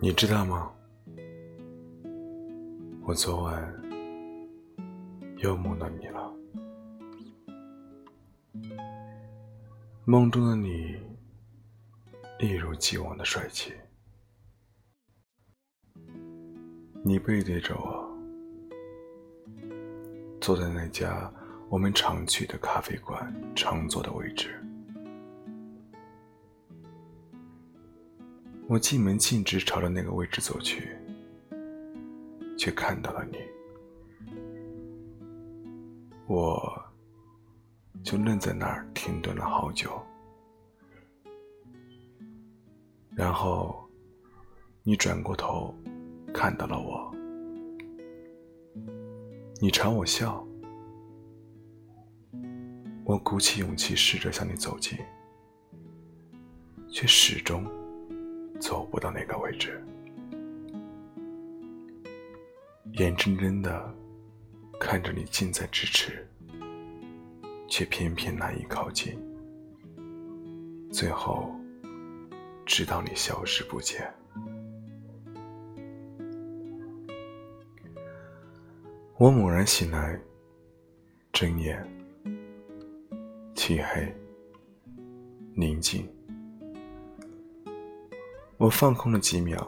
你知道吗？我昨晚又梦到你了。梦中的你一如既往的帅气，你背对着我，坐在那家我们常去的咖啡馆常坐的位置。我进门径直朝着那个位置走去，却看到了你。我就愣在那儿停顿了好久，然后你转过头看到了我，你朝我笑，我鼓起勇气试着向你走近，却始终。走不到那个位置，眼睁睁的看着你近在咫尺，却偏偏难以靠近，最后直到你消失不见。我猛然醒来，睁眼，漆黑，宁静。我放空了几秒，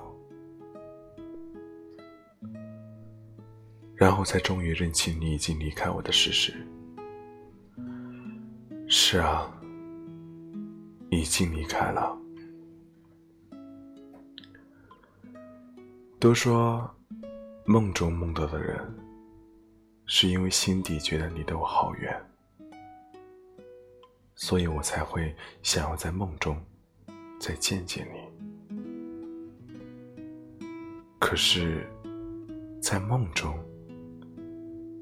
然后才终于认清你已经离开我的事实。是啊，已经离开了。都说梦中梦到的人，是因为心底觉得离得我好远，所以我才会想要在梦中再见见你。可是，在梦中，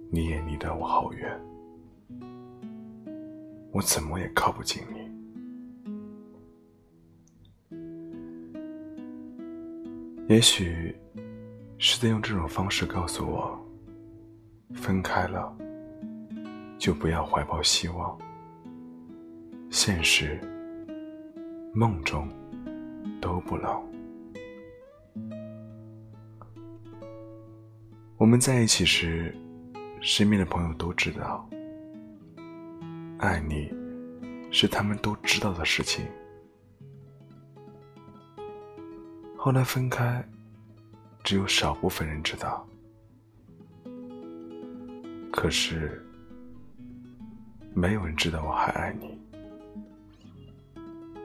你也离得我好远，我怎么也靠不近你。也许是在用这种方式告诉我，分开了就不要怀抱希望，现实、梦中都不冷。我们在一起时，身边的朋友都知道，爱你是他们都知道的事情。后来分开，只有少部分人知道。可是，没有人知道我还爱你，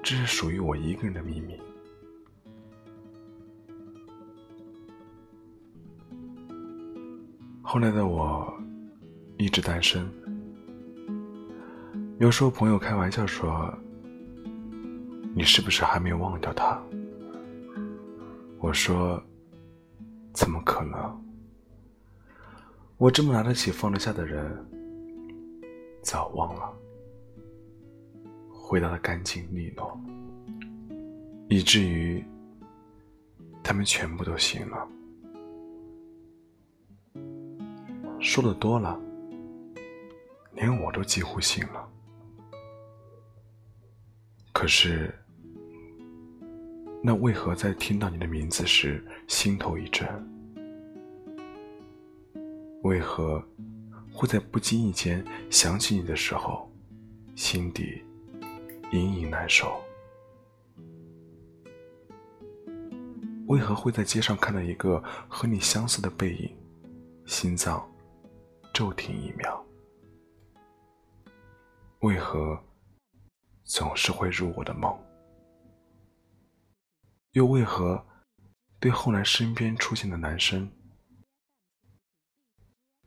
这是属于我一个人的秘密。后来的我，一直单身。有时候朋友开玩笑说：“你是不是还没有忘掉他？”我说：“怎么可能？我这么拿得起放得下的人，早忘了，回答的干净利落，以至于他们全部都信了。”说的多了，连我都几乎信了。可是，那为何在听到你的名字时心头一震？为何会在不经意间想起你的时候，心底隐隐难受？为何会在街上看到一个和你相似的背影，心脏？骤停一秒，为何总是会入我的梦？又为何对后来身边出现的男生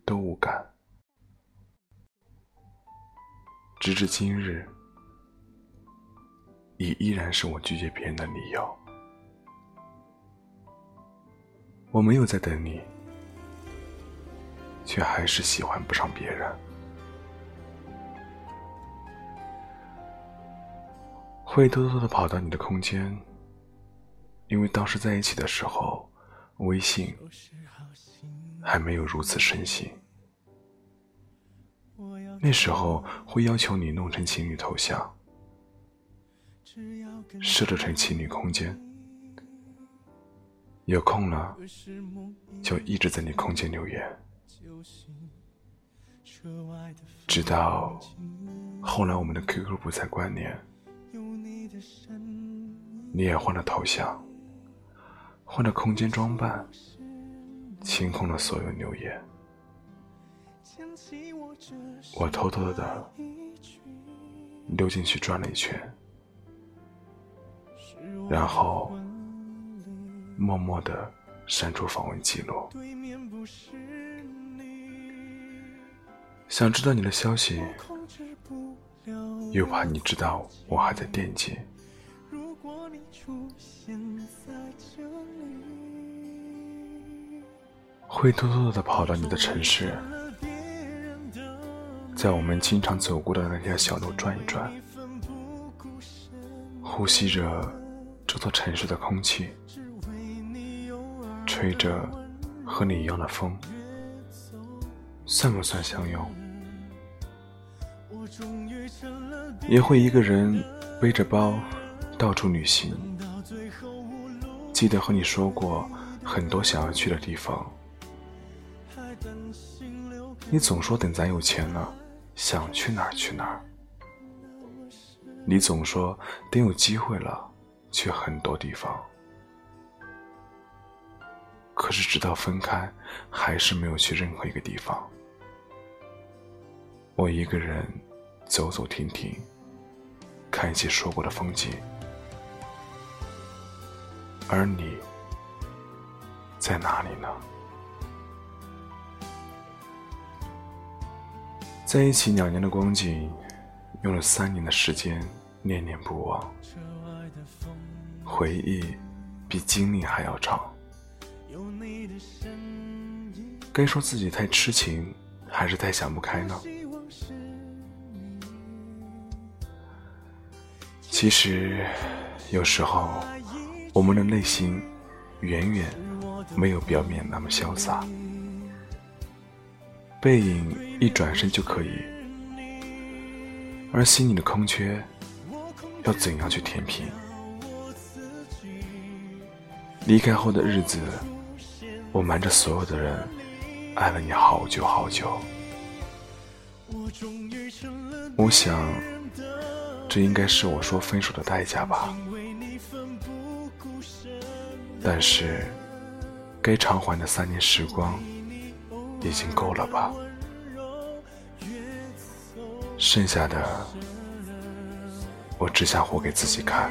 都无感？直至今日，也依然是我拒绝别人的理由。我没有在等你。却还是喜欢不上别人，会偷偷的跑到你的空间，因为当时在一起的时候，微信还没有如此盛行。那时候会要求你弄成情侣头像，设置成情侣空间，有空了就一直在你空间留言，直到后来我们的 QQ 不再关联，你也换了头像，换了空间装扮，清空了所有留言。我偷偷的溜进去转了一圈，然后默默的删除访问记录。想知道你的消息，又怕你知道我还在惦记，会偷偷的跑到你的城市。在我们经常走过的那条小路转一转，呼吸着这座城市的空气，吹着和你一样的风，算不算相拥？也会一个人背着包到处旅行，记得和你说过很多想要去的地方，你总说等咱有钱了。想去哪儿去哪儿，你总说等有机会了去很多地方，可是直到分开，还是没有去任何一个地方。我一个人走走停停，看一些说过的风景，而你在哪里呢？在一起两年的光景，用了三年的时间念念不忘。回忆比经历还要长。该说自己太痴情，还是太想不开呢？其实，有时候我们的内心远远没有表面那么潇洒。背影一转身就可以，而心里的空缺要怎样去填平？离开后的日子，我瞒着所有的人爱了你好久好久。我想，这应该是我说分手的代价吧。但是，该偿还的三年时光。已经够了吧？剩下的，我只想活给自己看。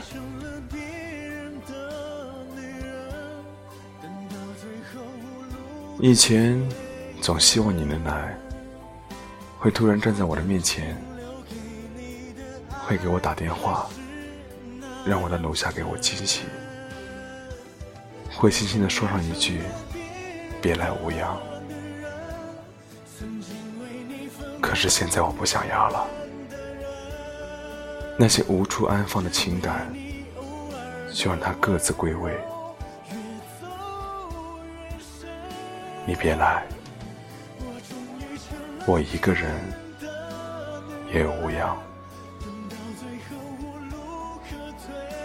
以前总希望你能来，会突然站在我的面前，会给我打电话，让我在楼下给我惊喜，会轻轻的说上一句“别来无恙”。可是现在我不想要了，那些无处安放的情感，就让它各自归位。你别来，我一个人也有无恙。最